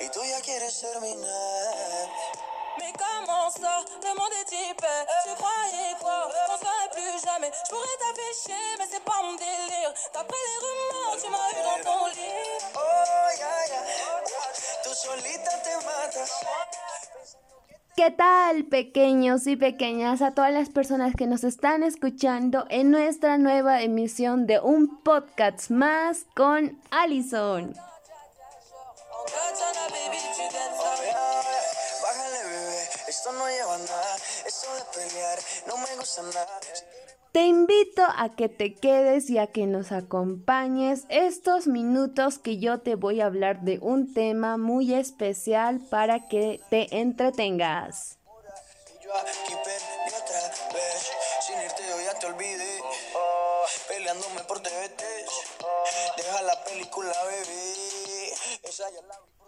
y tú ya quieres terminar. Mais comment ça, le monde est type, tu croyais quoi, on serait plus jamais, je pourrais t'afficher, mais c'est pas mon délire, d'après les rumeurs, tu m'as eu dans ton lit. Oh, yeah, yeah, tú solita te matas. ¿Qué tal, pequeños y pequeñas, a todas las personas que nos están escuchando en nuestra nueva emisión de un podcast más con Allison? Te invito a que te quedes y a que nos acompañes estos minutos que yo te voy a hablar de un tema muy especial para que te entretengas.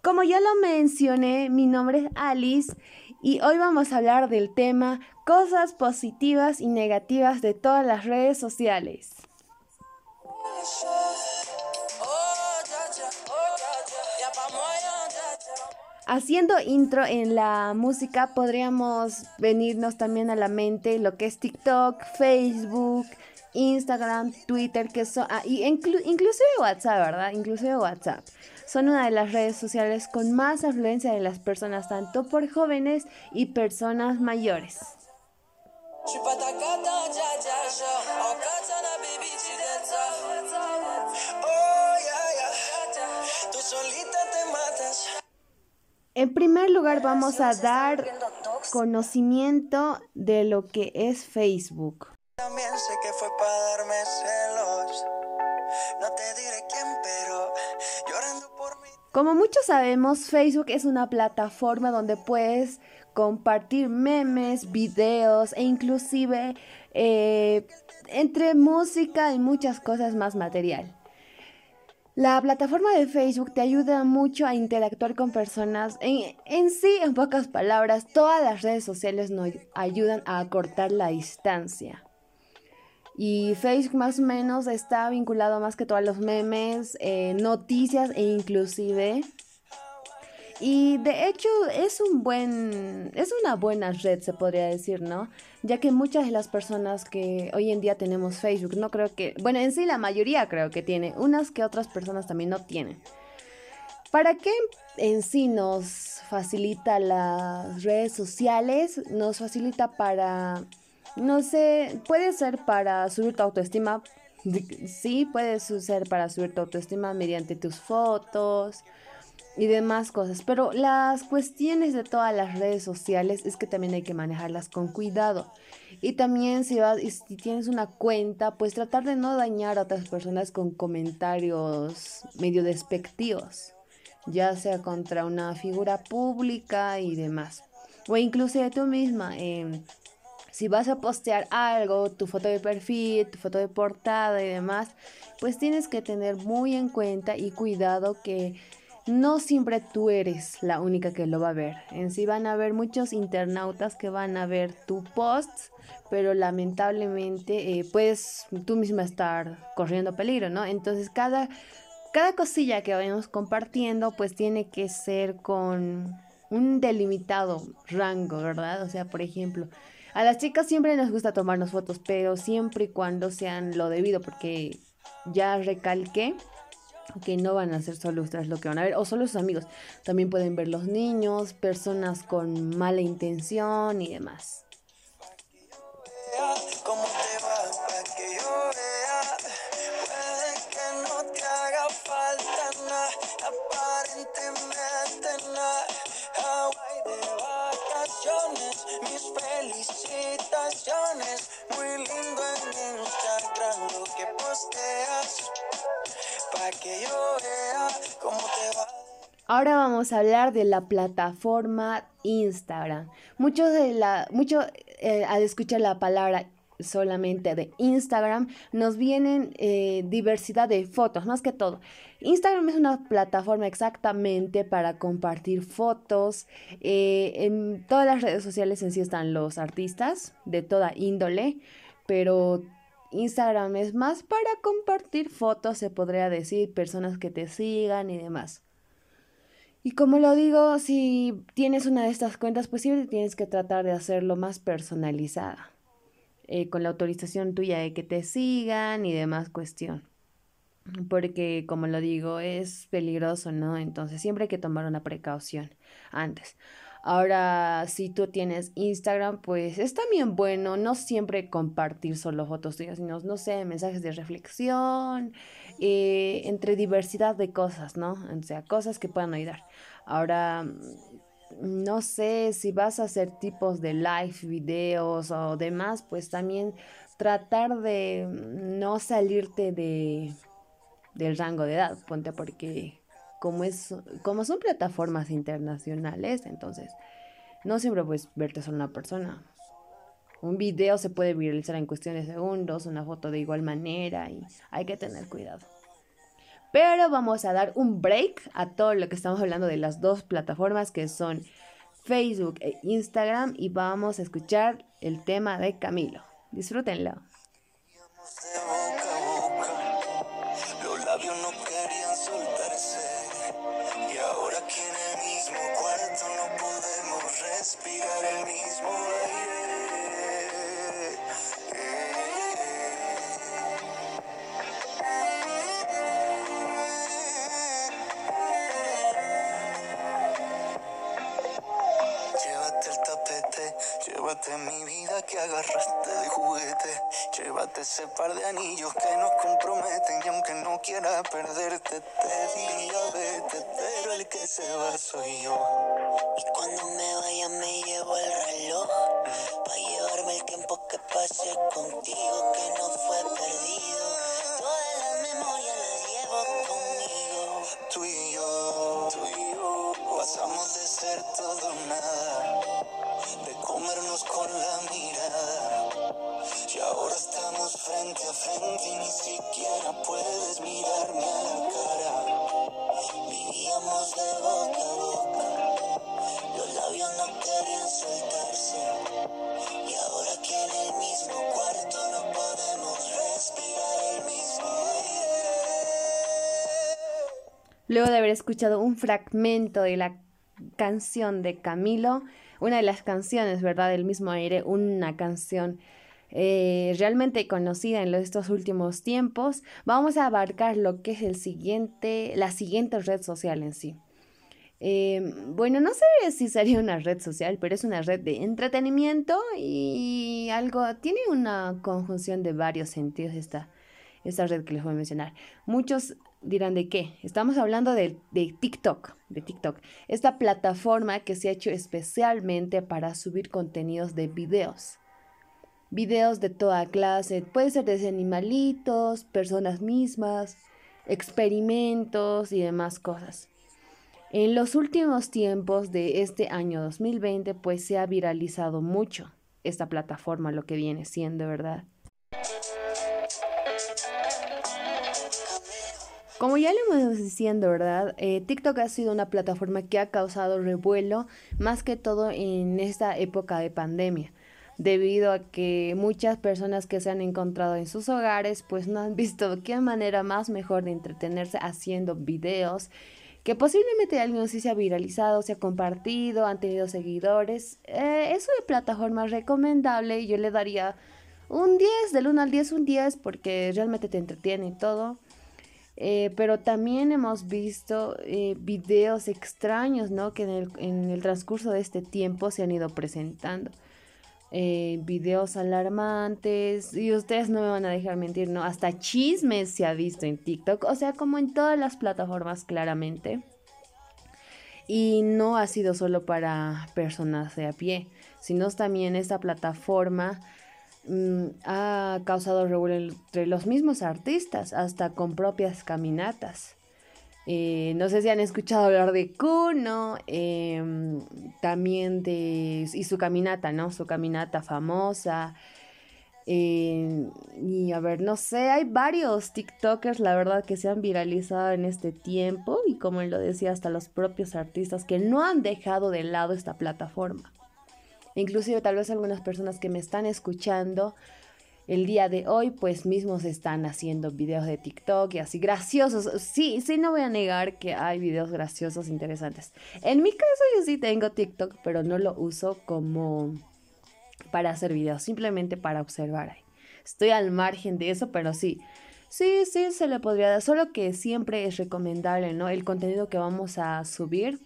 Como ya lo mencioné, mi nombre es Alice y hoy vamos a hablar del tema cosas positivas y negativas de todas las redes sociales. Haciendo intro en la música podríamos venirnos también a la mente lo que es TikTok, Facebook, Instagram, Twitter, que son, ah, y inclusive WhatsApp, ¿verdad? Inclusive WhatsApp. Son una de las redes sociales con más afluencia de las personas, tanto por jóvenes y personas mayores. En primer lugar vamos a dar conocimiento de lo que es Facebook. También sé que fue para darme celos. No te diré quién, Como muchos sabemos, Facebook es una plataforma donde puedes compartir memes, videos e inclusive eh, entre música y muchas cosas más material. La plataforma de Facebook te ayuda mucho a interactuar con personas. En, en, sí, en pocas palabras, todas las redes sociales nos ayudan a acortar la distancia. Y Facebook más o menos está vinculado más que todo a los memes, eh, noticias e inclusive. Y de hecho es un buen, es una buena red se podría decir, ¿no? Ya que muchas de las personas que hoy en día tenemos Facebook, no creo que, bueno, en sí la mayoría creo que tiene, unas que otras personas también no tienen. ¿Para qué en sí nos facilita las redes sociales? Nos facilita para no sé, puede ser para subir tu autoestima. Sí, puede ser para subir tu autoestima mediante tus fotos y demás cosas. Pero las cuestiones de todas las redes sociales es que también hay que manejarlas con cuidado. Y también si, vas, si tienes una cuenta, pues tratar de no dañar a otras personas con comentarios medio despectivos. Ya sea contra una figura pública y demás. O incluso tú misma. Eh, si vas a postear algo, tu foto de perfil, tu foto de portada y demás, pues tienes que tener muy en cuenta y cuidado que no siempre tú eres la única que lo va a ver. En sí van a haber muchos internautas que van a ver tu post, pero lamentablemente eh, puedes tú misma estar corriendo peligro, ¿no? Entonces cada, cada cosilla que vayamos compartiendo, pues tiene que ser con un delimitado rango, ¿verdad? O sea, por ejemplo, a las chicas siempre nos gusta tomarnos fotos, pero siempre y cuando sean lo debido, porque ya recalqué que no van a ser solo ustedes lo que van a ver, o solo sus amigos. También pueden ver los niños, personas con mala intención y demás. Felicitaciones. Que posteas. Que yo vea te va. Ahora vamos a hablar de la plataforma Instagram. Muchos de la, mucho eh, al escuchar la palabra solamente de Instagram, nos vienen eh, diversidad de fotos, más que todo. Instagram es una plataforma exactamente para compartir fotos. Eh, en todas las redes sociales en sí están los artistas de toda índole, pero Instagram es más para compartir fotos, se podría decir, personas que te sigan y demás. Y como lo digo, si tienes una de estas cuentas, siempre tienes que tratar de hacerlo más personalizada, eh, con la autorización tuya de que te sigan y demás cuestión. Porque, como lo digo, es peligroso, ¿no? Entonces siempre hay que tomar una precaución antes. Ahora, si tú tienes Instagram, pues es también bueno no siempre compartir solo fotos tuyas, sino, no sé, mensajes de reflexión, eh, entre diversidad de cosas, ¿no? O sea, cosas que puedan ayudar. Ahora, mm, no sé si vas a hacer tipos de live, videos o demás, pues también tratar de no salirte de del rango de edad, ponte porque como es como son plataformas internacionales, entonces no siempre puedes verte solo una persona. Un video se puede viralizar en cuestión de segundos, una foto de igual manera y hay que tener cuidado. Pero vamos a dar un break a todo lo que estamos hablando de las dos plataformas que son Facebook e Instagram y vamos a escuchar el tema de Camilo. Disfrútenlo. Llévate ese par de anillos que nos comprometen. Y aunque no quiera perderte, te diría vete. Pero el que se va soy yo. Luego de haber escuchado un fragmento de la canción de Camilo, una de las canciones, ¿verdad? Del mismo aire, una canción eh, realmente conocida en estos últimos tiempos, vamos a abarcar lo que es el siguiente, la siguiente red social en sí. Eh, bueno, no sé si sería una red social, pero es una red de entretenimiento y algo, tiene una conjunción de varios sentidos esta, esta red que les voy a mencionar. Muchos dirán de qué. Estamos hablando de, de, TikTok, de TikTok, esta plataforma que se ha hecho especialmente para subir contenidos de videos. Videos de toda clase, puede ser desde animalitos, personas mismas, experimentos y demás cosas. En los últimos tiempos de este año 2020, pues se ha viralizado mucho esta plataforma, lo que viene siendo, ¿verdad? Como ya le hemos diciendo, ¿verdad? Eh, TikTok ha sido una plataforma que ha causado revuelo más que todo en esta época de pandemia, debido a que muchas personas que se han encontrado en sus hogares pues no han visto qué manera más mejor de entretenerse haciendo videos que posiblemente alguien sí se ha viralizado, se ha compartido, han tenido seguidores. Eh, es una plataforma recomendable y yo le daría un 10, del 1 al 10 un 10 porque realmente te entretiene y todo. Eh, pero también hemos visto eh, videos extraños, ¿no? Que en el, transcurso de este tiempo se han ido presentando. Eh, videos alarmantes, y ustedes no me van a dejar mentir, ¿no? Hasta chismes se ha visto en TikTok, o sea, como en todas las plataformas claramente. Y no ha sido solo para personas de a pie, sino también esta plataforma Mm, ha causado revuelo entre los mismos artistas, hasta con propias caminatas. Eh, no sé si han escuchado hablar de Kuno, em, también de... y su caminata, ¿no? Su caminata famosa. Em, y a ver, no sé, hay varios TikTokers, la verdad, que se han viralizado en este tiempo y como lo decía, hasta los propios artistas que no han dejado de lado esta plataforma. Inclusive tal vez algunas personas que me están escuchando el día de hoy pues mismos están haciendo videos de TikTok y así graciosos. Sí, sí, no voy a negar que hay videos graciosos interesantes. En mi caso yo sí tengo TikTok, pero no lo uso como para hacer videos, simplemente para observar. Estoy al margen de eso, pero sí. Sí, sí, se le podría dar, solo que siempre es recomendable, ¿no? El contenido que vamos a subir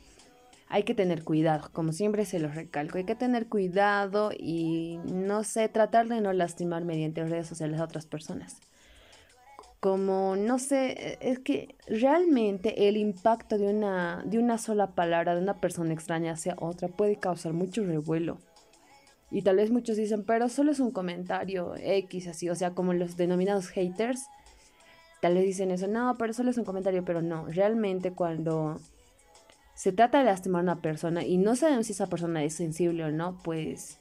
hay que tener cuidado, como siempre se lo recalco, hay que tener cuidado y no sé, tratar de no lastimar mediante redes sociales a otras personas. Como, no sé, es que realmente el impacto de una, de una sola palabra de una persona extraña hacia otra puede causar mucho revuelo. Y tal vez muchos dicen, pero solo es un comentario X así, o sea, como los denominados haters, tal vez dicen eso, no, pero solo es un comentario, pero no, realmente cuando se trata de lastimar a una persona y no sabemos si esa persona es sensible o no, pues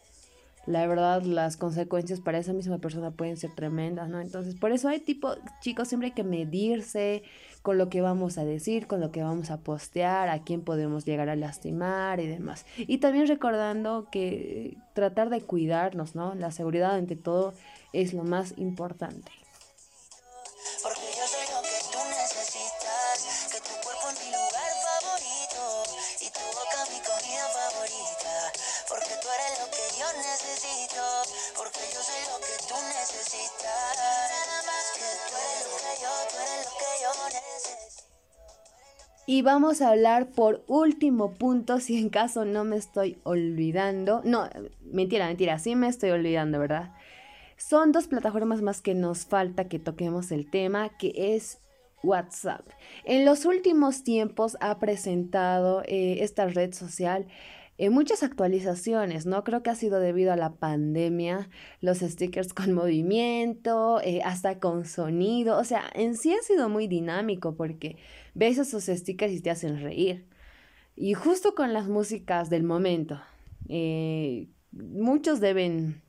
la verdad las consecuencias para esa misma persona pueden ser tremendas, ¿no? Entonces, por eso hay tipo, chicos, siempre hay que medirse con lo que vamos a decir, con lo que vamos a postear, a quién podemos llegar a lastimar y demás. Y también recordando que tratar de cuidarnos, ¿no? La seguridad ante todo es lo más importante. Y vamos a hablar por último punto, si en caso no me estoy olvidando. No, mentira, mentira, sí me estoy olvidando, ¿verdad? Son dos plataformas más que nos falta que toquemos el tema, que es WhatsApp. En los últimos tiempos ha presentado eh, esta red social en muchas actualizaciones, ¿no? Creo que ha sido debido a la pandemia, los stickers con movimiento, eh, hasta con sonido, o sea, en sí ha sido muy dinámico porque ves esos stickers y te hacen reír. Y justo con las músicas del momento, eh, muchos deben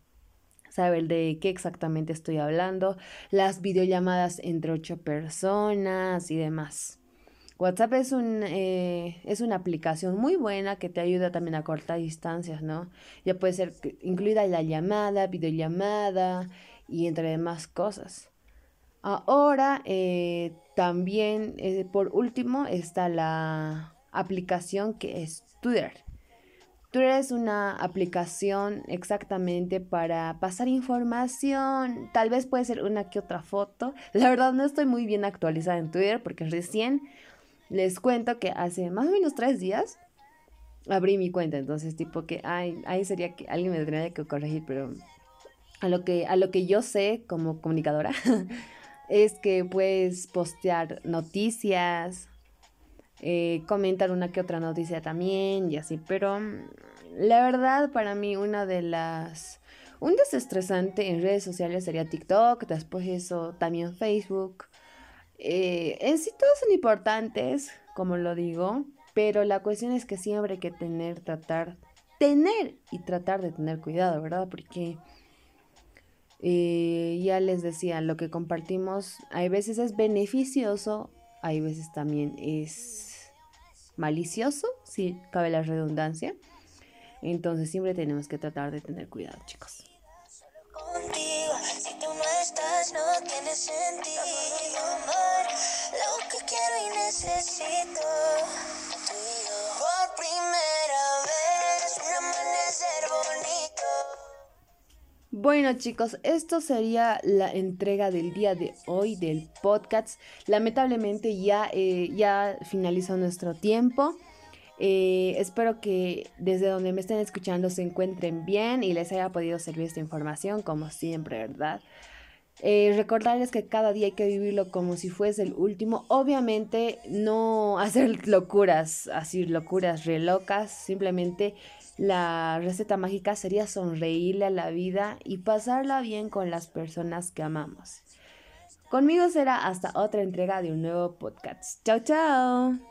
saber de qué exactamente estoy hablando, las videollamadas entre ocho personas y demás. WhatsApp es, un, eh, es una aplicación muy buena que te ayuda también a cortar distancias, ¿no? Ya puede ser incluida la llamada, videollamada y entre demás cosas. Ahora eh, también, eh, por último, está la aplicación que es Twitter. Twitter es una aplicación exactamente para pasar información, tal vez puede ser una que otra foto. La verdad no estoy muy bien actualizada en Twitter porque recién les cuento que hace más o menos tres días abrí mi cuenta, entonces tipo que ay, ahí sería que alguien me tendría que corregir, pero a lo que, a lo que yo sé como comunicadora es que puedes postear noticias, eh, comentar una que otra noticia también y así, pero mm, la verdad para mí una de las... Un desestresante en redes sociales sería TikTok, después eso también Facebook. Eh, en sí todos son importantes, como lo digo, pero la cuestión es que siempre hay que tener, tratar, tener y tratar de tener cuidado, ¿verdad? Porque eh, ya les decía, lo que compartimos hay veces es beneficioso, hay veces también es malicioso, si cabe la redundancia. Entonces siempre tenemos que tratar de tener cuidado, chicos. si tú no estás, no tiene sentido. Quiero y necesito. Por primera vez, un amanecer bonito. Bueno chicos, esto sería la entrega del día de hoy del podcast. Lamentablemente ya, eh, ya finalizó nuestro tiempo. Eh, espero que desde donde me estén escuchando se encuentren bien y les haya podido servir esta información, como siempre, ¿verdad? Eh, recordarles que cada día hay que vivirlo como si fuese el último. Obviamente no hacer locuras, así locuras re locas. Simplemente la receta mágica sería sonreírle a la vida y pasarla bien con las personas que amamos. Conmigo será hasta otra entrega de un nuevo podcast. Chao, chao.